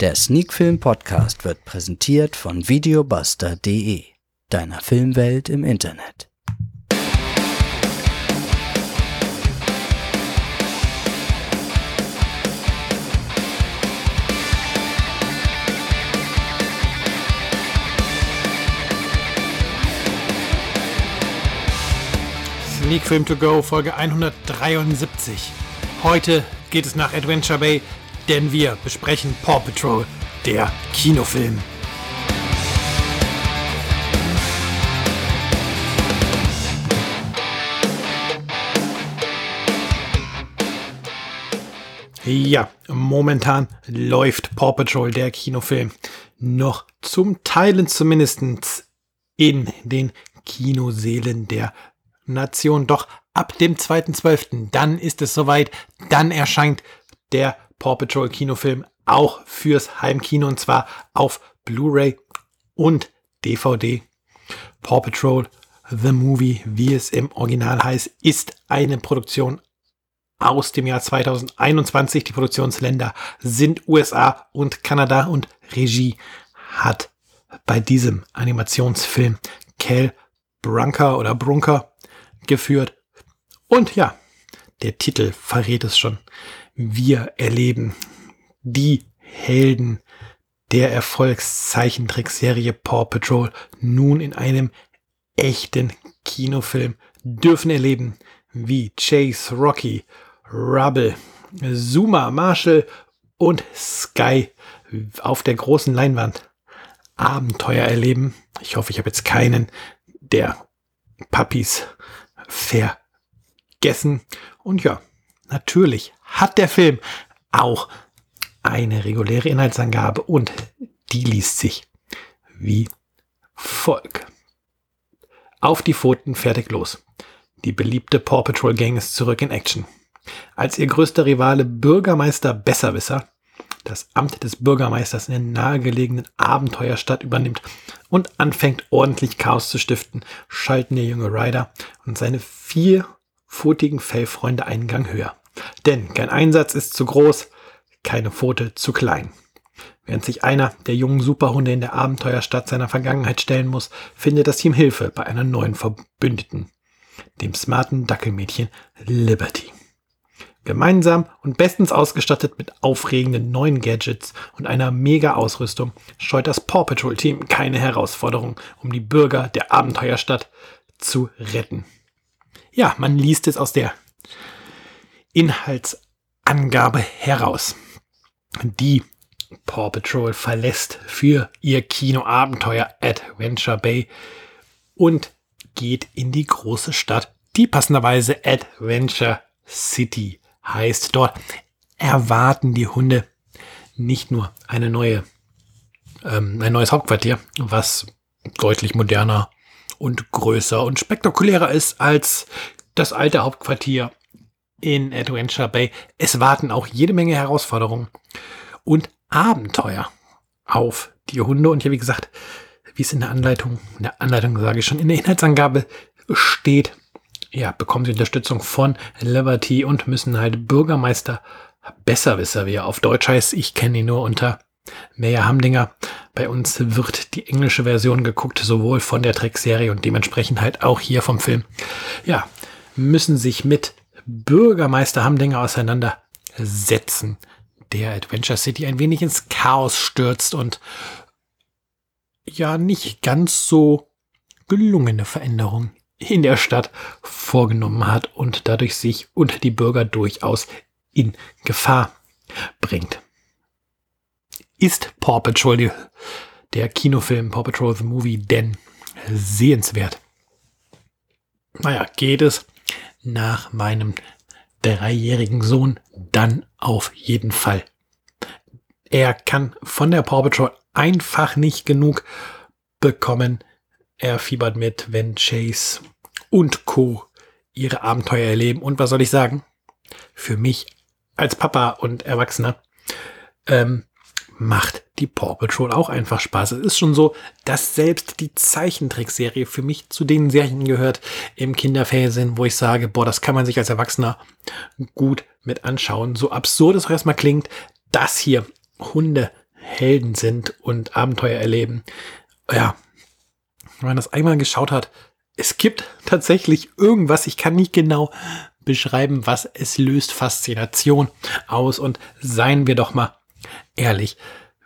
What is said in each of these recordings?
Der Sneakfilm Podcast wird präsentiert von videobuster.de, deiner Filmwelt im Internet. Sneak Film to Go, Folge 173. Heute geht es nach Adventure Bay, denn wir besprechen Paw Patrol, der Kinofilm. Ja, momentan läuft Paw Patrol, der Kinofilm, noch zum Teilen zumindest in den Kinoseelen der Nation. Doch ab dem 2.12., dann ist es soweit, dann erscheint der Paw Patrol Kinofilm auch fürs Heimkino und zwar auf Blu-ray und DVD. Paw Patrol The Movie, wie es im Original heißt, ist eine Produktion aus dem Jahr 2021. Die Produktionsländer sind USA und Kanada und Regie hat bei diesem Animationsfilm Cal Brunker oder Brunker geführt. Und ja, der Titel verrät es schon. Wir erleben die Helden der Erfolgszeichentrickserie Paw Patrol nun in einem echten Kinofilm dürfen erleben, wie Chase, Rocky, Rubble, Zuma, Marshall und Sky auf der großen Leinwand Abenteuer erleben. Ich hoffe, ich habe jetzt keinen der Puppies vergessen. Und ja, natürlich hat der Film auch eine reguläre Inhaltsangabe und die liest sich wie folgt. Auf die Pfoten, fertig los. Die beliebte Paw Patrol Gang ist zurück in Action. Als ihr größter Rivale Bürgermeister Besserwisser das Amt des Bürgermeisters in der nahegelegenen Abenteuerstadt übernimmt und anfängt ordentlich Chaos zu stiften, schalten der junge Ryder und seine vierpfotigen Fellfreunde einen Gang höher. Denn kein Einsatz ist zu groß, keine Pfote zu klein. Während sich einer der jungen Superhunde in der Abenteuerstadt seiner Vergangenheit stellen muss, findet das Team Hilfe bei einer neuen Verbündeten, dem smarten Dackelmädchen Liberty. Gemeinsam und bestens ausgestattet mit aufregenden neuen Gadgets und einer Mega-Ausrüstung scheut das Paw Patrol Team keine Herausforderung, um die Bürger der Abenteuerstadt zu retten. Ja, man liest es aus der Inhaltsangabe heraus. Die Paw Patrol verlässt für ihr Kinoabenteuer Adventure Bay und geht in die große Stadt, die passenderweise Adventure City heißt dort, erwarten die Hunde nicht nur eine neue, ähm, ein neues Hauptquartier, was deutlich moderner und größer und spektakulärer ist als das alte Hauptquartier in Adventure Bay. Es warten auch jede Menge Herausforderungen und Abenteuer auf die Hunde. Und hier, wie gesagt, wie es in der Anleitung, in der Anleitung sage ich schon, in der Inhaltsangabe steht, ja, bekommen sie Unterstützung von Liberty und müssen halt Bürgermeister Besserwisser, wie er auf Deutsch heißt. Ich kenne ihn nur unter Meyer Hamdinger. Bei uns wird die englische Version geguckt, sowohl von der Trickserie und dementsprechend halt auch hier vom Film. Ja, müssen sich mit Bürgermeister Hamdinger auseinandersetzen, der Adventure City ein wenig ins Chaos stürzt und ja, nicht ganz so gelungene Veränderungen in der Stadt vorgenommen hat und dadurch sich und die Bürger durchaus in Gefahr bringt. Ist Paw Patrol, der Kinofilm Paw Patrol the Movie, denn sehenswert? Naja, geht es nach meinem dreijährigen Sohn dann auf jeden Fall. Er kann von der Paw Patrol einfach nicht genug bekommen. Er fiebert mit, wenn Chase und Co. ihre Abenteuer erleben. Und was soll ich sagen? Für mich als Papa und Erwachsener ähm, macht die Paw Patrol auch einfach Spaß. Es ist schon so, dass selbst die Zeichentrickserie für mich zu den Serien gehört im Kinderfernsehen, wo ich sage, boah, das kann man sich als Erwachsener gut mit anschauen. So absurd es auch erstmal klingt, dass hier Hunde Helden sind und Abenteuer erleben. Ja, wenn man das einmal geschaut hat, es gibt tatsächlich irgendwas, ich kann nicht genau beschreiben, was es löst Faszination aus. Und seien wir doch mal ehrlich,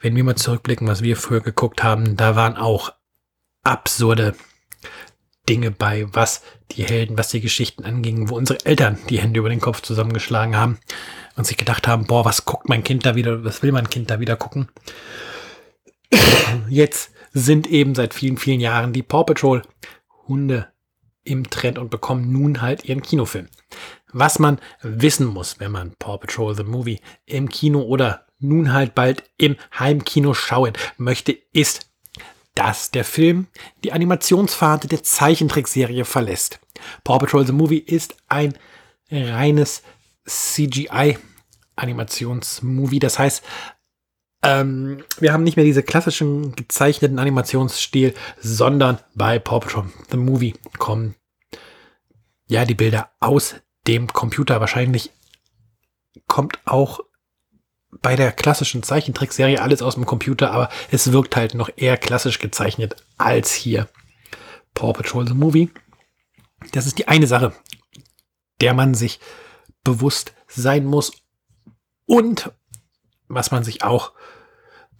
wenn wir mal zurückblicken, was wir früher geguckt haben, da waren auch absurde Dinge bei, was die Helden, was die Geschichten anging, wo unsere Eltern die Hände über den Kopf zusammengeschlagen haben und sich gedacht haben, boah, was guckt mein Kind da wieder, was will mein Kind da wieder gucken? Jetzt sind eben seit vielen, vielen Jahren die Paw Patrol Hunde im Trend und bekommen nun halt ihren Kinofilm. Was man wissen muss, wenn man Paw Patrol The Movie im Kino oder nun halt bald im Heimkino schauen möchte, ist, dass der Film die Animationspfade der Zeichentrickserie verlässt. Paw Patrol The Movie ist ein reines CGI-Animationsmovie. Das heißt, ähm, wir haben nicht mehr diese klassischen gezeichneten Animationsstil, sondern bei Paw Patrol The Movie kommen ja die Bilder aus dem Computer. Wahrscheinlich kommt auch bei der klassischen Zeichentrickserie alles aus dem Computer, aber es wirkt halt noch eher klassisch gezeichnet als hier Paw Patrol the Movie. Das ist die eine Sache, der man sich bewusst sein muss und was man sich auch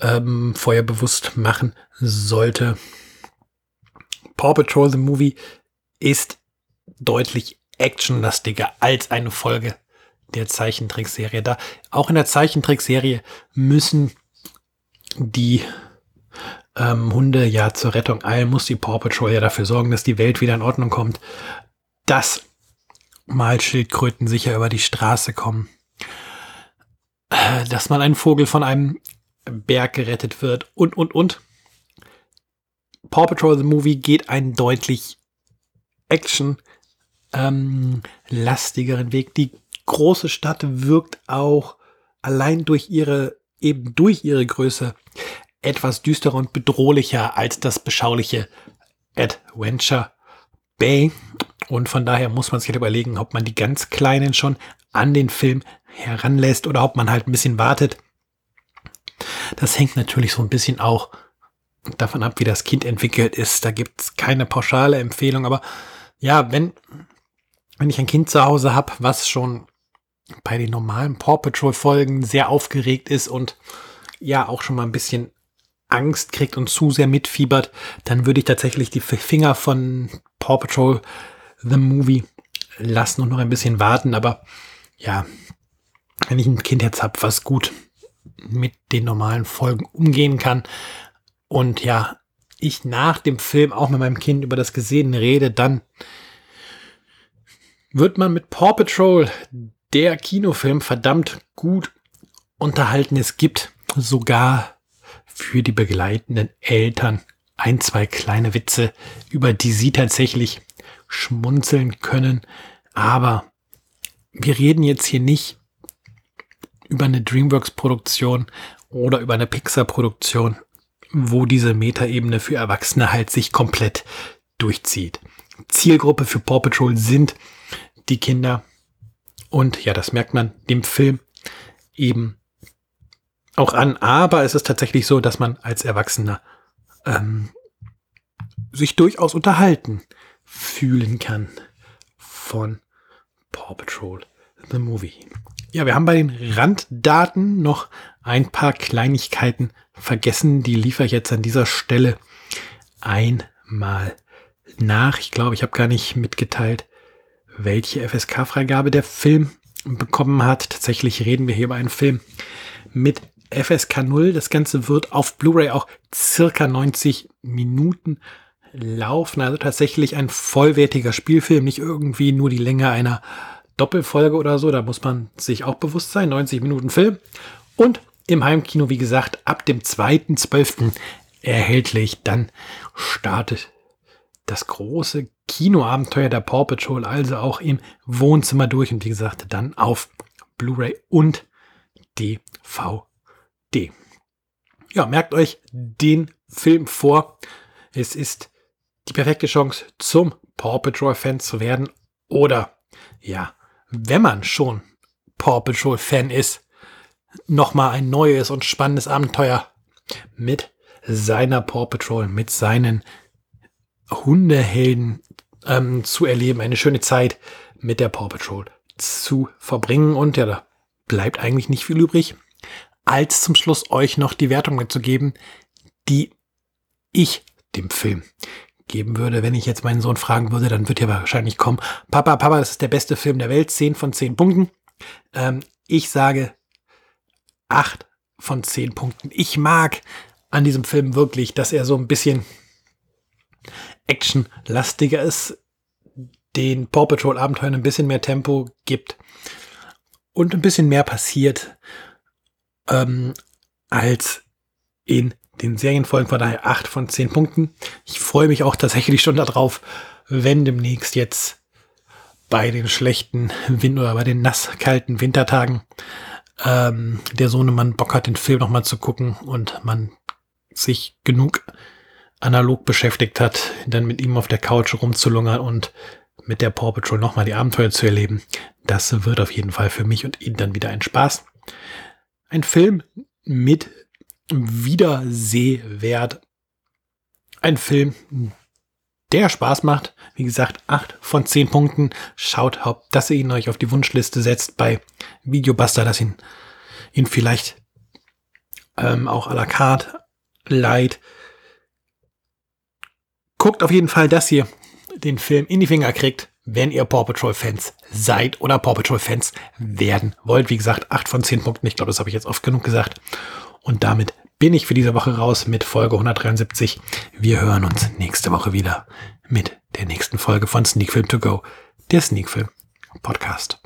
ähm, vorher bewusst machen sollte. Paw Patrol the Movie ist deutlich actionlastiger als eine Folge der Zeichentrickserie. Da auch in der Zeichentrickserie müssen die ähm, Hunde ja zur Rettung eilen, muss die Paw Patrol ja dafür sorgen, dass die Welt wieder in Ordnung kommt, dass mal Schildkröten sicher über die Straße kommen, äh, dass mal ein Vogel von einem Berg gerettet wird und, und, und. Paw Patrol The Movie geht einen deutlich Action ähm, lastigeren Weg. Die große Stadt wirkt auch allein durch ihre, eben durch ihre Größe etwas düsterer und bedrohlicher als das beschauliche Adventure Bay. Und von daher muss man sich halt überlegen, ob man die ganz Kleinen schon an den Film heranlässt oder ob man halt ein bisschen wartet. Das hängt natürlich so ein bisschen auch davon ab, wie das Kind entwickelt ist. Da gibt es keine pauschale Empfehlung, aber ja, wenn, wenn ich ein Kind zu Hause habe, was schon bei den normalen Paw Patrol Folgen sehr aufgeregt ist und ja auch schon mal ein bisschen Angst kriegt und zu sehr mitfiebert, dann würde ich tatsächlich die Finger von Paw Patrol The Movie lassen und noch ein bisschen warten. Aber ja, wenn ich ein Kind jetzt habe, was gut mit den normalen Folgen umgehen kann und ja, ich nach dem Film auch mit meinem Kind über das Gesehene rede, dann wird man mit Paw Patrol der Kinofilm verdammt gut unterhalten. Es gibt sogar für die begleitenden Eltern ein, zwei kleine Witze, über die sie tatsächlich schmunzeln können. Aber wir reden jetzt hier nicht über eine DreamWorks-Produktion oder über eine Pixar-Produktion, wo diese Metaebene für Erwachsene halt sich komplett durchzieht. Zielgruppe für Paw Patrol sind die Kinder und ja, das merkt man dem Film eben auch an. Aber es ist tatsächlich so, dass man als Erwachsener ähm, sich durchaus unterhalten fühlen kann von Paw Patrol The Movie. Ja, wir haben bei den Randdaten noch ein paar Kleinigkeiten vergessen. Die liefere ich jetzt an dieser Stelle einmal nach. Ich glaube, ich habe gar nicht mitgeteilt, welche FSK-Freigabe der Film bekommen hat. Tatsächlich reden wir hier über einen Film mit FSK 0. Das Ganze wird auf Blu-ray auch circa 90 Minuten laufen. Also tatsächlich ein vollwertiger Spielfilm, nicht irgendwie nur die Länge einer Doppelfolge oder so. Da muss man sich auch bewusst sein. 90 Minuten Film. Und im Heimkino, wie gesagt, ab dem 2.12. erhältlich. Dann startet das große Kinoabenteuer der Paw Patrol also auch im Wohnzimmer durch und wie gesagt dann auf Blu-ray und DVD. Ja, merkt euch den Film vor. Es ist die perfekte Chance zum Paw Patrol Fan zu werden oder ja, wenn man schon Paw Patrol Fan ist, nochmal ein neues und spannendes Abenteuer mit seiner Paw Patrol, mit seinen Hundehelden ähm, zu erleben, eine schöne Zeit mit der Paw Patrol zu verbringen. Und ja, da bleibt eigentlich nicht viel übrig, als zum Schluss euch noch die Wertung mitzugeben, die ich dem Film geben würde. Wenn ich jetzt meinen Sohn fragen würde, dann wird er wahrscheinlich kommen, Papa, Papa, das ist der beste Film der Welt, 10 von 10 Punkten. Ähm, ich sage 8 von 10 Punkten. Ich mag an diesem Film wirklich, dass er so ein bisschen actionlastiger ist, den Paw Patrol Abenteuern ein bisschen mehr Tempo gibt und ein bisschen mehr passiert ähm, als in den Serienfolgen. Von daher 8 von 10 Punkten. Ich freue mich auch tatsächlich schon darauf, wenn demnächst jetzt bei den schlechten Wind oder bei den nasskalten Wintertagen ähm, der Sohnemann Bock hat, den Film nochmal zu gucken und man sich genug analog beschäftigt hat, dann mit ihm auf der Couch rumzulungern und mit der Paw Patrol nochmal die Abenteuer zu erleben. Das wird auf jeden Fall für mich und ihn dann wieder ein Spaß. Ein Film mit Wiedersehwert. Ein Film, der Spaß macht. Wie gesagt, acht von zehn Punkten. Schaut, dass ihr ihn euch auf die Wunschliste setzt bei Videobuster, dass ihn, ihn vielleicht ähm, auch à la carte leiht. Guckt auf jeden Fall, dass ihr den Film in die Finger kriegt, wenn ihr Paw Patrol Fans seid oder Paw Patrol Fans werden wollt. Wie gesagt, acht von zehn Punkten. Ich glaube, das habe ich jetzt oft genug gesagt. Und damit bin ich für diese Woche raus mit Folge 173. Wir hören uns nächste Woche wieder mit der nächsten Folge von Sneak Film To Go, der Sneak Film Podcast.